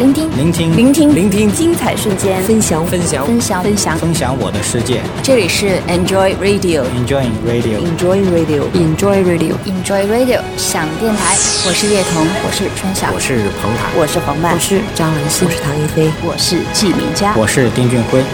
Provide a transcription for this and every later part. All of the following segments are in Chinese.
聆听，聆听，聆听，聆听，精彩瞬间，分享，分享，分享，分享，分享我的世界。这里是 Enjoy Radio，Enjoy Radio，Enjoy Radio，Enjoy Radio，Enjoy Radio，想电台。我是叶童，我是春晓，我是彭坦，我是黄曼，我是张兰心，我是唐一菲，我是纪明佳，我是丁俊晖。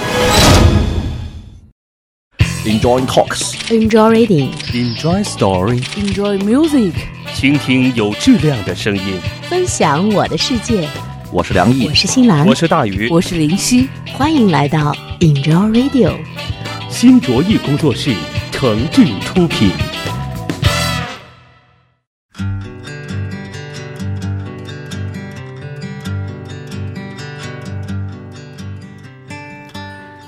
Enjoy talks，Enjoy reading，Enjoy story，Enjoy music，倾听有质量的声音，分享我的世界。我是梁毅，我是新兰，我是大宇，我是林夕。欢迎来到 Enjoy Radio，新卓艺工作室诚挚出品。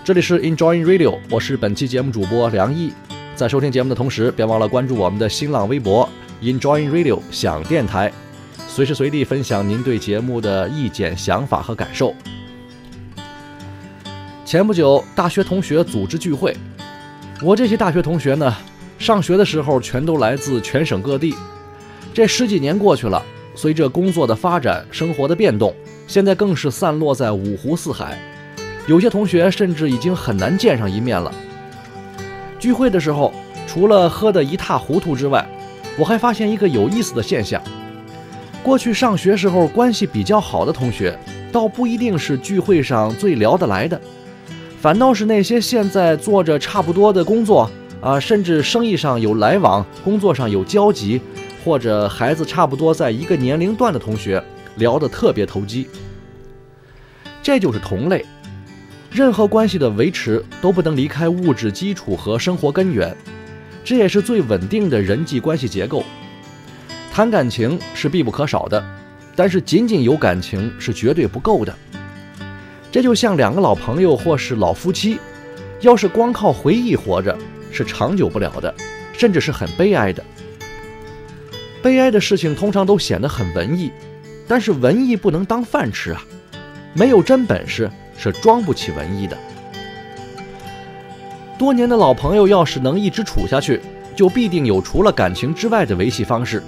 这里是 Enjoy Radio，我是本期节目主播梁毅。在收听节目的同时，别忘了关注我们的新浪微博 Enjoy Radio 想电台，随时随地分享您对节目的意见、想法和感受。前不久，大学同学组织聚会，我这些大学同学呢，上学的时候全都来自全省各地。这十几年过去了，随着工作的发展、生活的变动，现在更是散落在五湖四海。有些同学甚至已经很难见上一面了。聚会的时候，除了喝得一塌糊涂之外，我还发现一个有意思的现象：过去上学时候关系比较好的同学，倒不一定是聚会上最聊得来的，反倒是那些现在做着差不多的工作啊，甚至生意上有来往、工作上有交集，或者孩子差不多在一个年龄段的同学，聊得特别投机。这就是同类。任何关系的维持都不能离开物质基础和生活根源，这也是最稳定的人际关系结构。谈感情是必不可少的，但是仅仅有感情是绝对不够的。这就像两个老朋友或是老夫妻，要是光靠回忆活着是长久不了的，甚至是很悲哀的。悲哀的事情通常都显得很文艺，但是文艺不能当饭吃啊，没有真本事。是装不起文艺的。多年的老朋友要是能一直处下去，就必定有除了感情之外的维系方式，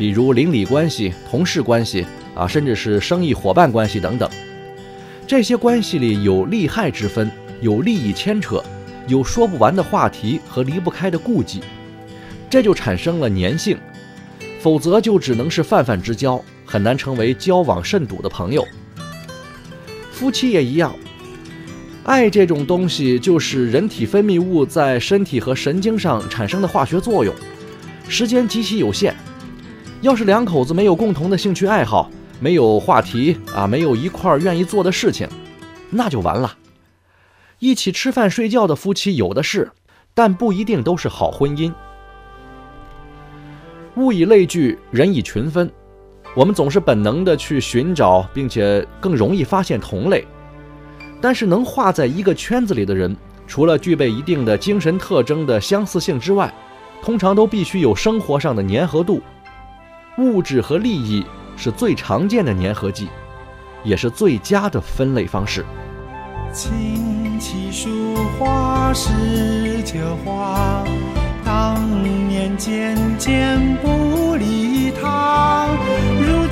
比如邻里关系、同事关系啊，甚至是生意伙伴关系等等。这些关系里有利害之分，有利益牵扯，有说不完的话题和离不开的顾忌，这就产生了粘性。否则就只能是泛泛之交，很难成为交往甚笃的朋友。夫妻也一样，爱这种东西就是人体分泌物在身体和神经上产生的化学作用，时间极其有限。要是两口子没有共同的兴趣爱好，没有话题啊，没有一块儿愿意做的事情，那就完了。一起吃饭睡觉的夫妻有的是，但不一定都是好婚姻。物以类聚，人以群分。我们总是本能的去寻找，并且更容易发现同类。但是能画在一个圈子里的人，除了具备一定的精神特征的相似性之外，通常都必须有生活上的粘合度。物质和利益是最常见的粘合剂，也是最佳的分类方式。琴棋书画诗酒花，当年渐渐不离堂。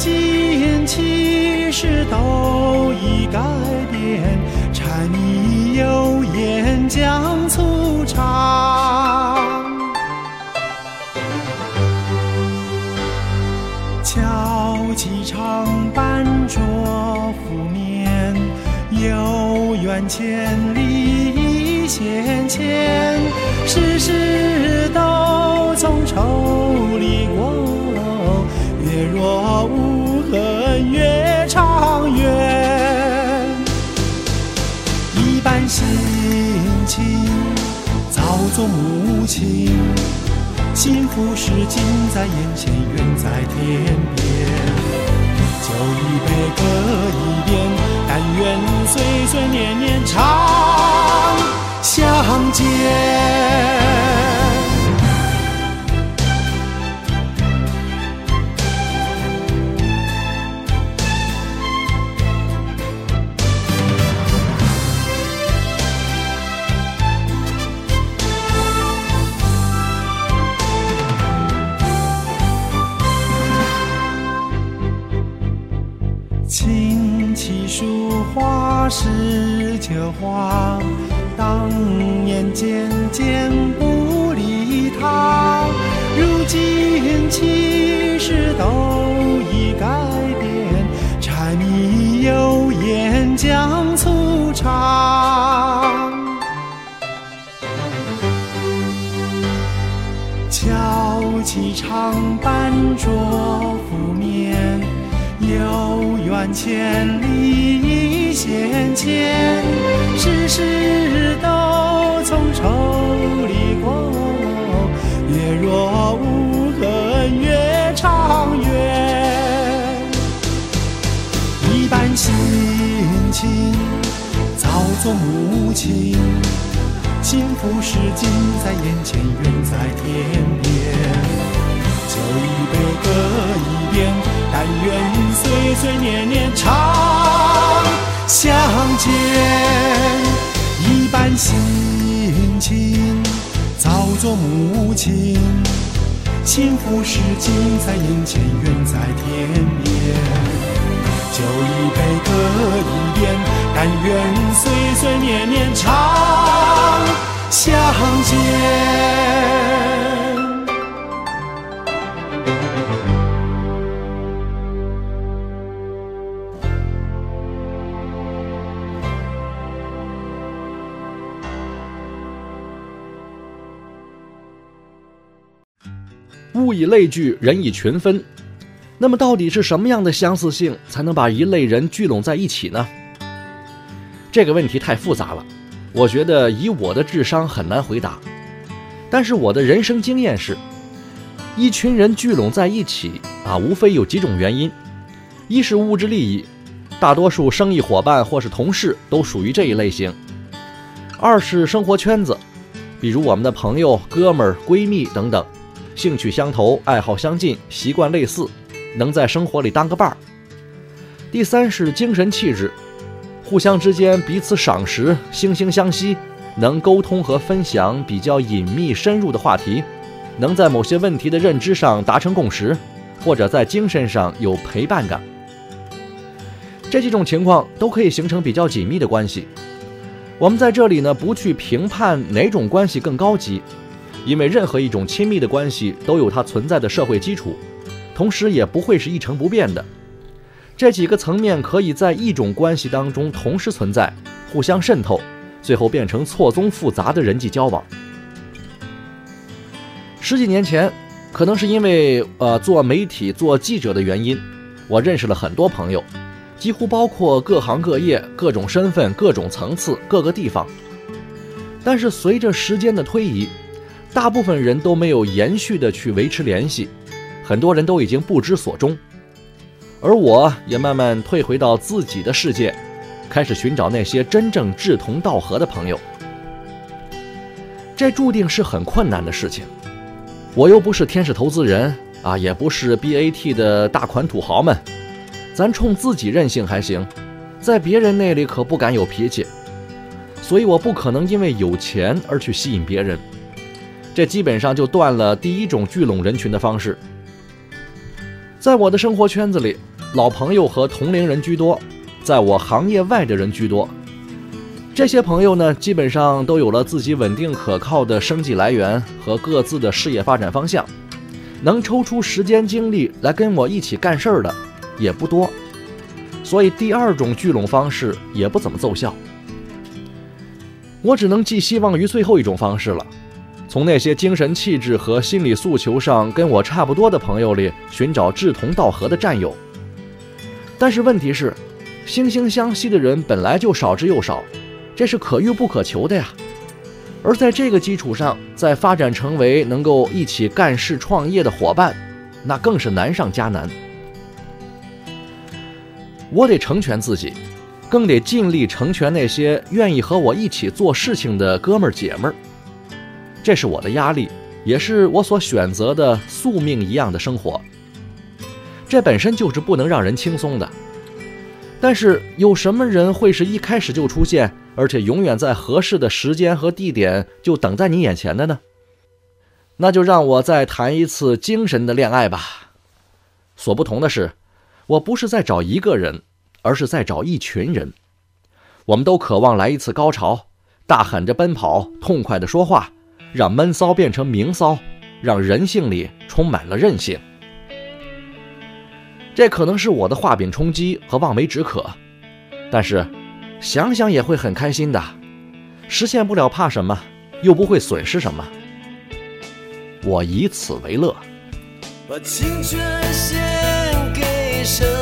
今其实都已改变，柴米油盐酱千里线牵，世事都从愁里过，月若无。恨月长圆，一般心情早作母亲，幸福是近在眼前，远在天边。酒一杯，歌一遍，但愿岁岁年年常话，当年渐渐不理他，如今其实都已改变，柴米油盐酱醋茶。敲起长板桌拂面，有缘千里线牵，世事都从愁里过，月若无痕越长远。一般心情早做母亲。幸福是近在眼前，远在天边。酒一杯，歌做母亲，幸福是近在眼前，远在天边。酒一杯，歌一遍，但愿岁岁年年常相见。物以类聚，人以群分。那么，到底是什么样的相似性才能把一类人聚拢在一起呢？这个问题太复杂了，我觉得以我的智商很难回答。但是我的人生经验是，一群人聚拢在一起啊，无非有几种原因：一是物质利益，大多数生意伙伴或是同事都属于这一类型；二是生活圈子，比如我们的朋友、哥们儿、闺蜜等等，兴趣相投，爱好相近，习惯类似。能在生活里当个伴儿。第三是精神气质，互相之间彼此赏识，惺惺相惜，能沟通和分享比较隐秘深入的话题，能在某些问题的认知上达成共识，或者在精神上有陪伴感。这几种情况都可以形成比较紧密的关系。我们在这里呢，不去评判哪种关系更高级，因为任何一种亲密的关系都有它存在的社会基础。同时也不会是一成不变的，这几个层面可以在一种关系当中同时存在，互相渗透，最后变成错综复杂的人际交往。十几年前，可能是因为呃做媒体、做记者的原因，我认识了很多朋友，几乎包括各行各业、各种身份、各种层次、各个地方。但是随着时间的推移，大部分人都没有延续的去维持联系。很多人都已经不知所终，而我也慢慢退回到自己的世界，开始寻找那些真正志同道合的朋友。这注定是很困难的事情。我又不是天使投资人啊，也不是 BAT 的大款土豪们，咱冲自己任性还行，在别人那里可不敢有脾气。所以我不可能因为有钱而去吸引别人，这基本上就断了第一种聚拢人群的方式。在我的生活圈子里，老朋友和同龄人居多，在我行业外的人居多。这些朋友呢，基本上都有了自己稳定可靠的生计来源和各自的事业发展方向，能抽出时间精力来跟我一起干事儿的也不多，所以第二种聚拢方式也不怎么奏效。我只能寄希望于最后一种方式了。从那些精神气质和心理诉求上跟我差不多的朋友里寻找志同道合的战友，但是问题是，惺惺相惜的人本来就少之又少，这是可遇不可求的呀。而在这个基础上，再发展成为能够一起干事创业的伙伴，那更是难上加难。我得成全自己，更得尽力成全那些愿意和我一起做事情的哥们儿姐们儿。这是我的压力也是我所选择的宿命一样的生活。这本身就是不能让人轻松的。但是有什么人会是一开始就出现而且永远在合适的时间和地点就等在你眼前的呢？那就让我再谈一次精神的恋爱吧。所不同的是我不是在找一个人而是在找一群人。我们都渴望来一次高潮大喊着奔跑痛快的说话。让闷骚变成明骚让人性里充满了韧性。这可能是我的画饼充饥和望梅止渴但是想想也会很开心的。实现不了怕什么又不会损失什么。我以此为乐。把青春献给身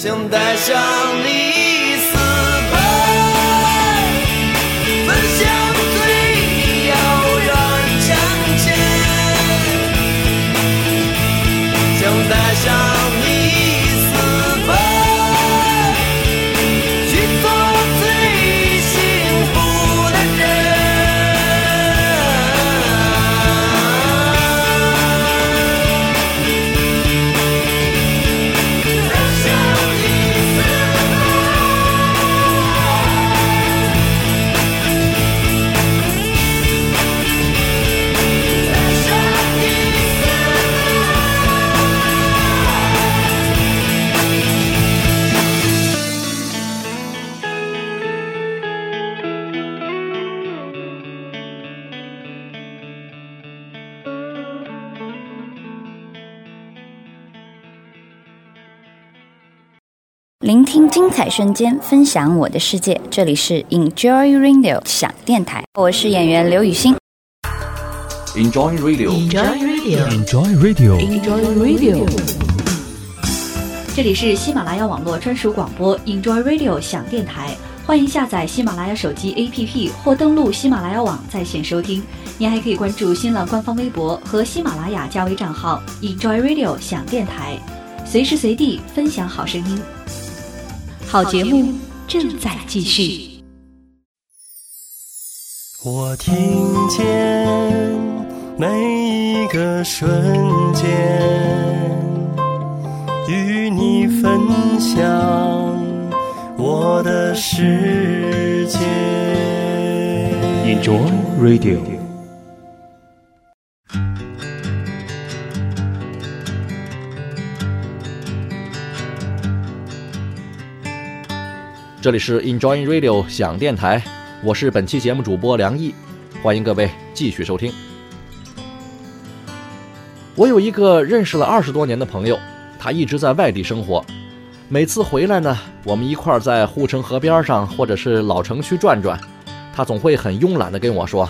想带上你听精彩瞬间，分享我的世界。这里是 Enjoy Radio 想电台，我是演员刘雨欣。Enjoy Radio，Enjoy Radio，Enjoy Radio，Enjoy Radio。这里是喜马拉雅网络专属广播 Enjoy Radio 想电台，欢迎下载喜马拉雅手机 APP 或登录喜马拉雅网在线收听。您还可以关注新浪官方微博和喜马拉雅加微账号 Enjoy Radio 想电台，随时随地分享好声音。好节目正在继续。我听见每一个瞬间，与你分享我的世界。Enjoy Radio。这里是 Enjoy Radio 想电台，我是本期节目主播梁毅，欢迎各位继续收听。我有一个认识了二十多年的朋友，他一直在外地生活，每次回来呢，我们一块儿在护城河边上或者是老城区转转，他总会很慵懒的跟我说：“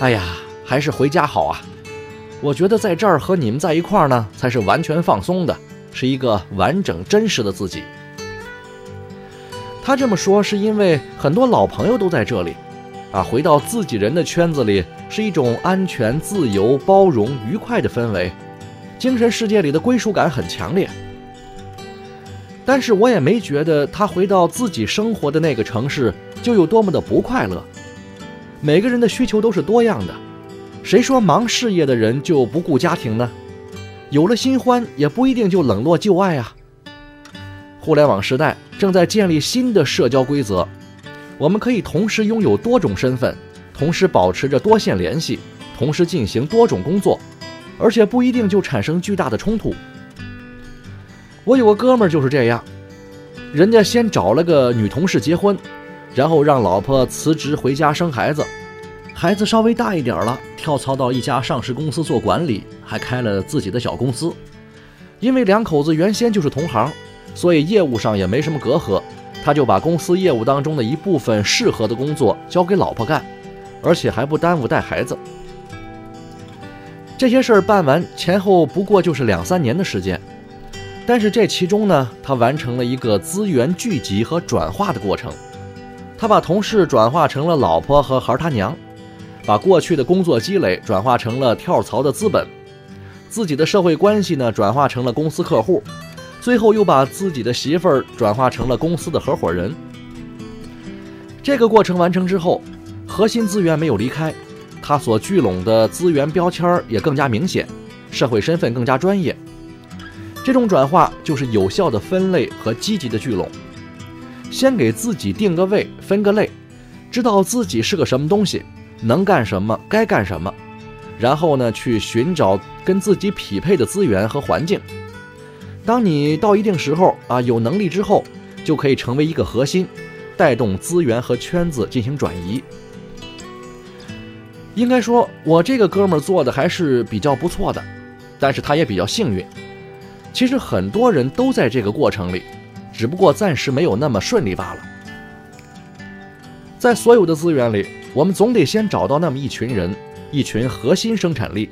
哎呀，还是回家好啊！我觉得在这儿和你们在一块儿呢，才是完全放松的，是一个完整真实的自己。”他这么说是因为很多老朋友都在这里，啊，回到自己人的圈子里是一种安全、自由、包容、愉快的氛围，精神世界里的归属感很强烈。但是我也没觉得他回到自己生活的那个城市就有多么的不快乐。每个人的需求都是多样的，谁说忙事业的人就不顾家庭呢？有了新欢也不一定就冷落旧爱啊。互联网时代正在建立新的社交规则，我们可以同时拥有多种身份，同时保持着多线联系，同时进行多种工作，而且不一定就产生巨大的冲突。我有个哥们儿就是这样，人家先找了个女同事结婚，然后让老婆辞职回家生孩子，孩子稍微大一点了，跳槽到一家上市公司做管理，还开了自己的小公司。因为两口子原先就是同行。所以业务上也没什么隔阂，他就把公司业务当中的一部分适合的工作交给老婆干，而且还不耽误带孩子。这些事儿办完前后不过就是两三年的时间，但是这其中呢，他完成了一个资源聚集和转化的过程。他把同事转化成了老婆和孩儿他娘，把过去的工作积累转化成了跳槽的资本，自己的社会关系呢转化成了公司客户。最后又把自己的媳妇儿转化成了公司的合伙人。这个过程完成之后，核心资源没有离开，他所聚拢的资源标签也更加明显，社会身份更加专业。这种转化就是有效的分类和积极的聚拢。先给自己定个位，分个类，知道自己是个什么东西，能干什么，该干什么，然后呢，去寻找跟自己匹配的资源和环境。当你到一定时候啊，有能力之后，就可以成为一个核心，带动资源和圈子进行转移。应该说，我这个哥们儿做的还是比较不错的，但是他也比较幸运。其实很多人都在这个过程里，只不过暂时没有那么顺利罢了。在所有的资源里，我们总得先找到那么一群人，一群核心生产力，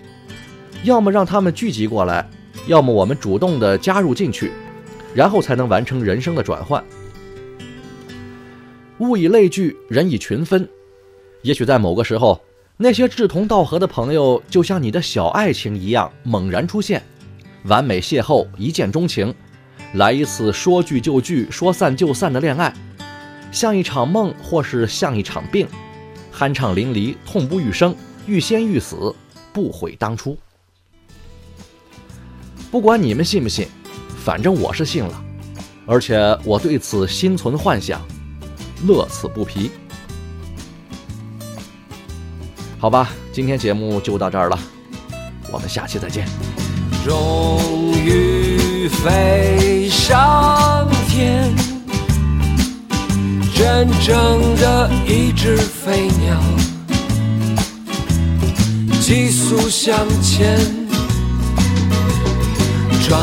要么让他们聚集过来。要么我们主动的加入进去，然后才能完成人生的转换。物以类聚，人以群分。也许在某个时候，那些志同道合的朋友，就像你的小爱情一样猛然出现，完美邂逅，一见钟情，来一次说聚就聚、说散就散的恋爱，像一场梦，或是像一场病，酣畅淋漓，痛不欲生，欲仙欲死，不悔当初。不管你们信不信，反正我是信了，而且我对此心存幻想，乐此不疲。好吧，今天节目就到这儿了，我们下期再见。终于飞上天，真正的一只飞鸟，急速向前，穿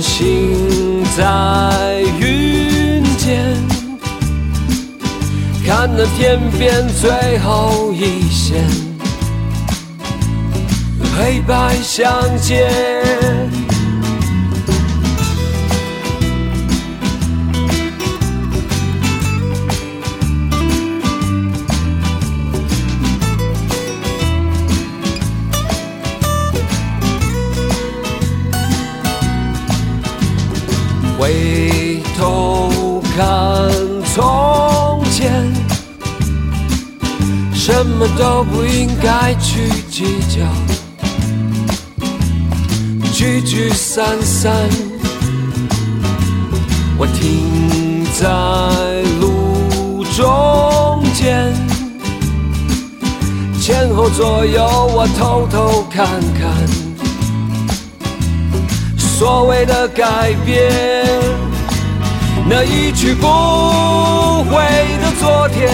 行在云间看那天边最后一线黑白相间。回头看从前，什么都不应该去计较，聚聚散散，我停在路中间，前后左右我偷偷看看。所谓的改变，那一去不回的昨天，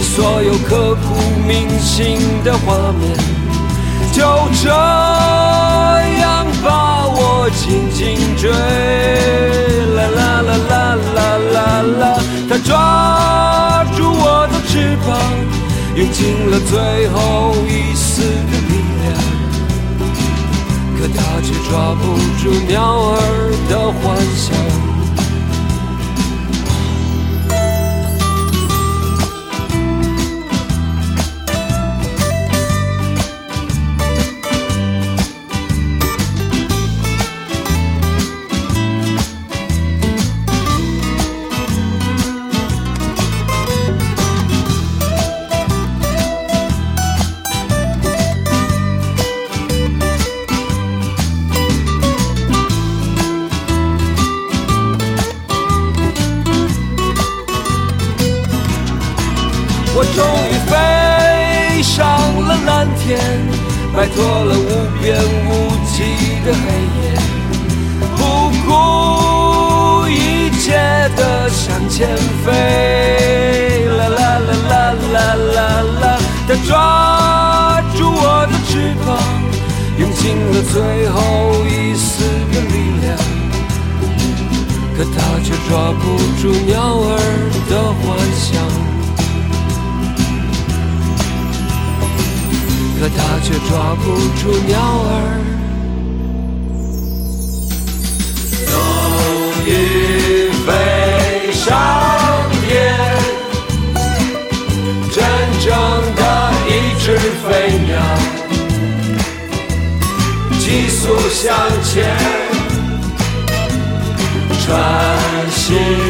所有刻骨铭心的画面，就这样把我紧紧追。啦啦啦啦啦啦啦，他抓住我的翅膀，用尽了最后一丝的。可它却抓不住鸟儿的欢向前飞。啦啦啦啦啦啦啦，它抓住我的翅膀，用尽了最后一丝的力量，可它却抓不住鸟儿的幻想。可它却抓不住鸟儿。速向前，穿行